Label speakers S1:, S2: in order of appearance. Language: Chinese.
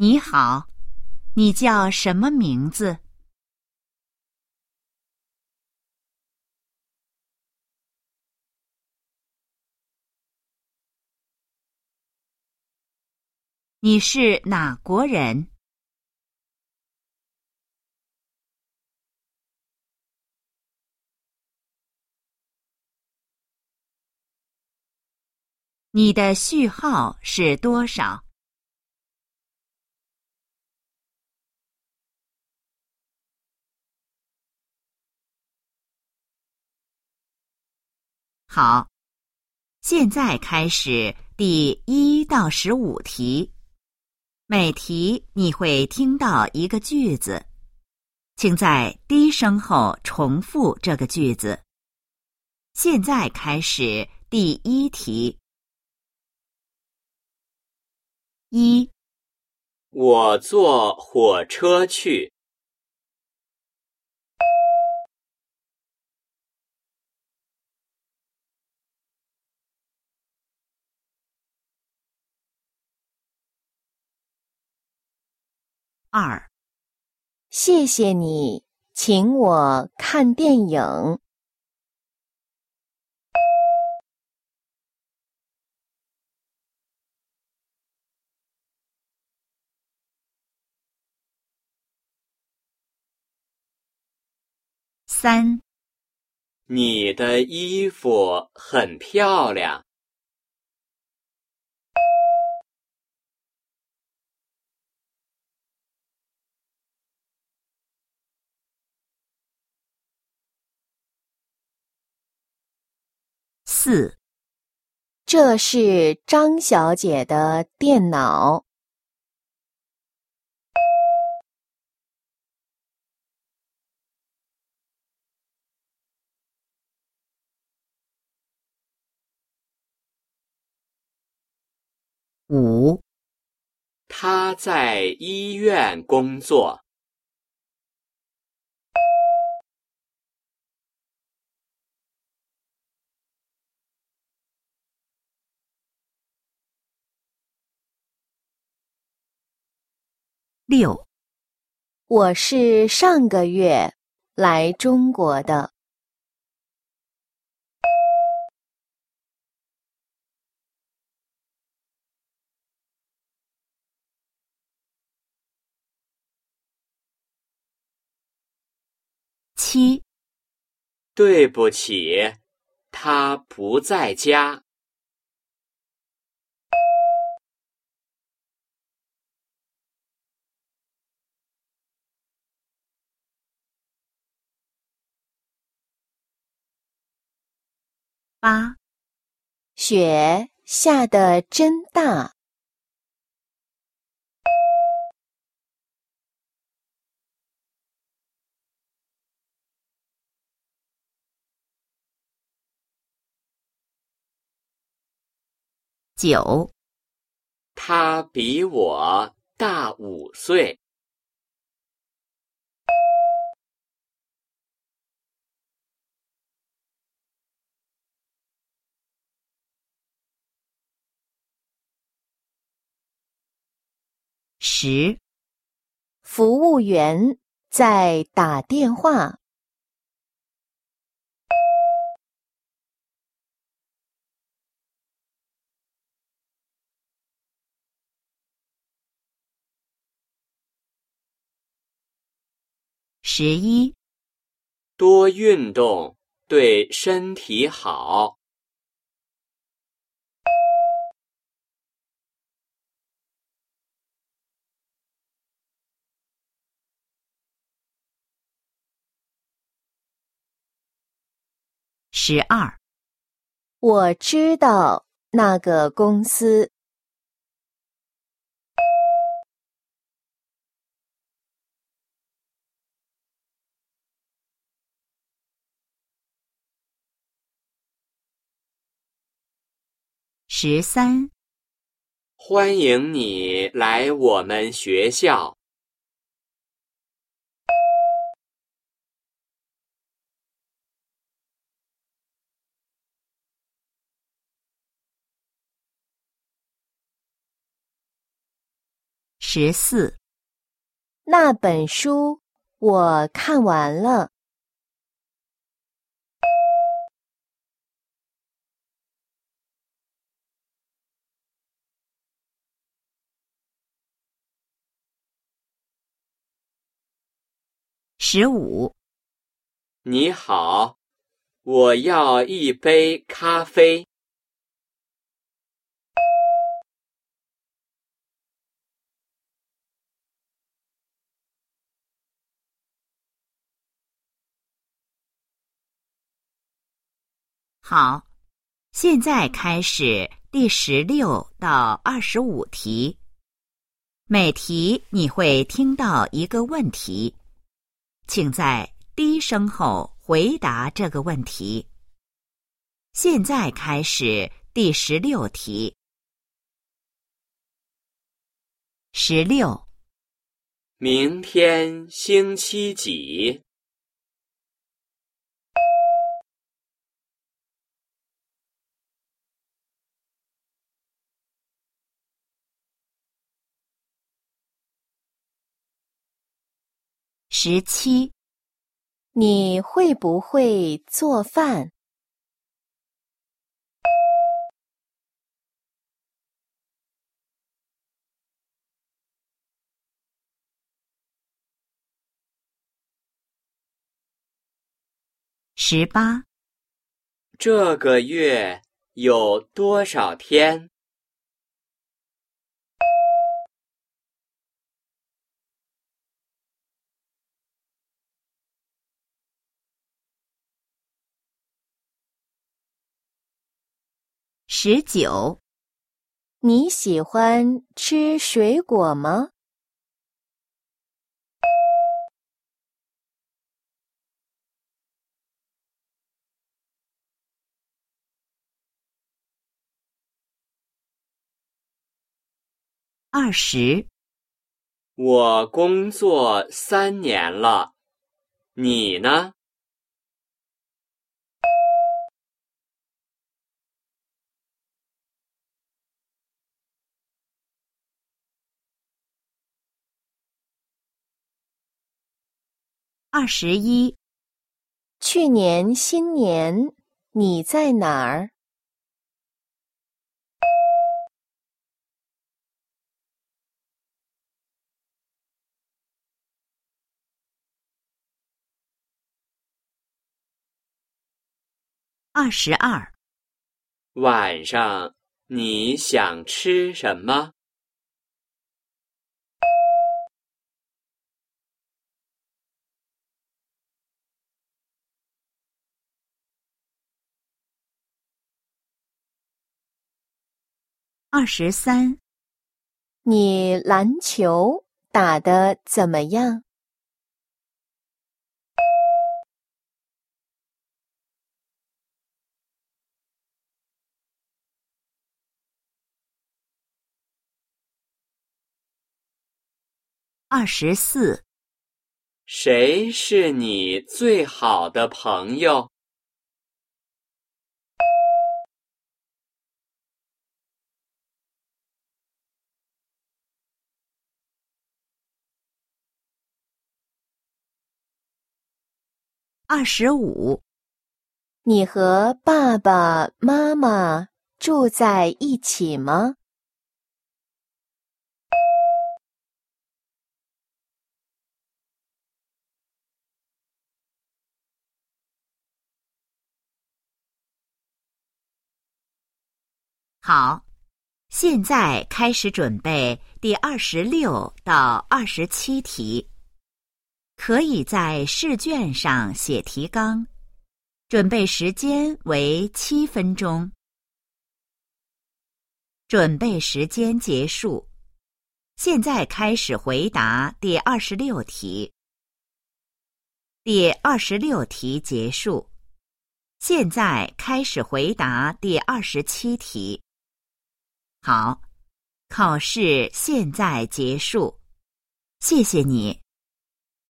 S1: 你好，你叫什么名字？你是哪国人？你的序号是多少？好，现在开始第一到十五题。每题你会听到一个句子，请在低声后重复这个句子。现在开始第一题。一，
S2: 我坐火车去。
S1: 二，
S3: 谢谢你，请我看电影。
S1: 三，
S2: 你的衣服很漂亮。
S1: 四，
S3: 这是张小姐的电脑。
S1: 五，
S2: 她在医院工作。
S1: 六，
S3: 我是上个月来中国的。
S1: 七，
S2: 对不起，他不在家。
S1: 八，
S3: 雪下得真大。
S1: 九，
S2: 他比我大五岁。
S1: 十，
S3: 服务员在打电话。
S1: 十一，
S2: 多运动对身体好。
S1: 十二，
S3: 我知道那个公司。
S1: 十三，
S2: 欢迎你来我们学校。
S1: 十四、
S3: 那本书我看完了。
S1: 十五、
S2: 你好，我要一杯咖啡。
S1: 好，现在开始第十六到二十五题。每题你会听到一个问题，请在低声后回答这个问题。现在开始第十六题。十六、
S2: 明天星期几？
S1: 十七、
S3: 你会不会做饭？
S1: 十八、
S2: 这个月有多少天？
S1: 十九、
S3: 你喜欢吃水果吗？
S1: 二十、
S2: 我工作三年了，你呢？
S1: 二十一、
S3: 去年新年你在哪儿？
S1: 二十二、
S2: 晚上你想吃什么？
S1: 二十三、
S3: 你篮球打得怎么样？
S1: 二十四、
S2: 谁是你最好的朋友？
S1: 二十五、
S3: 你和爸爸妈妈住在一起吗？
S1: 好，现在开始准备第二十六到二十七题。可以在试卷上写提纲，准备时间为七分钟。准备时间结束，现在开始回答第二十六题。第二十六题结束，现在开始回答第二十七题。好，考试现在结束，谢谢你。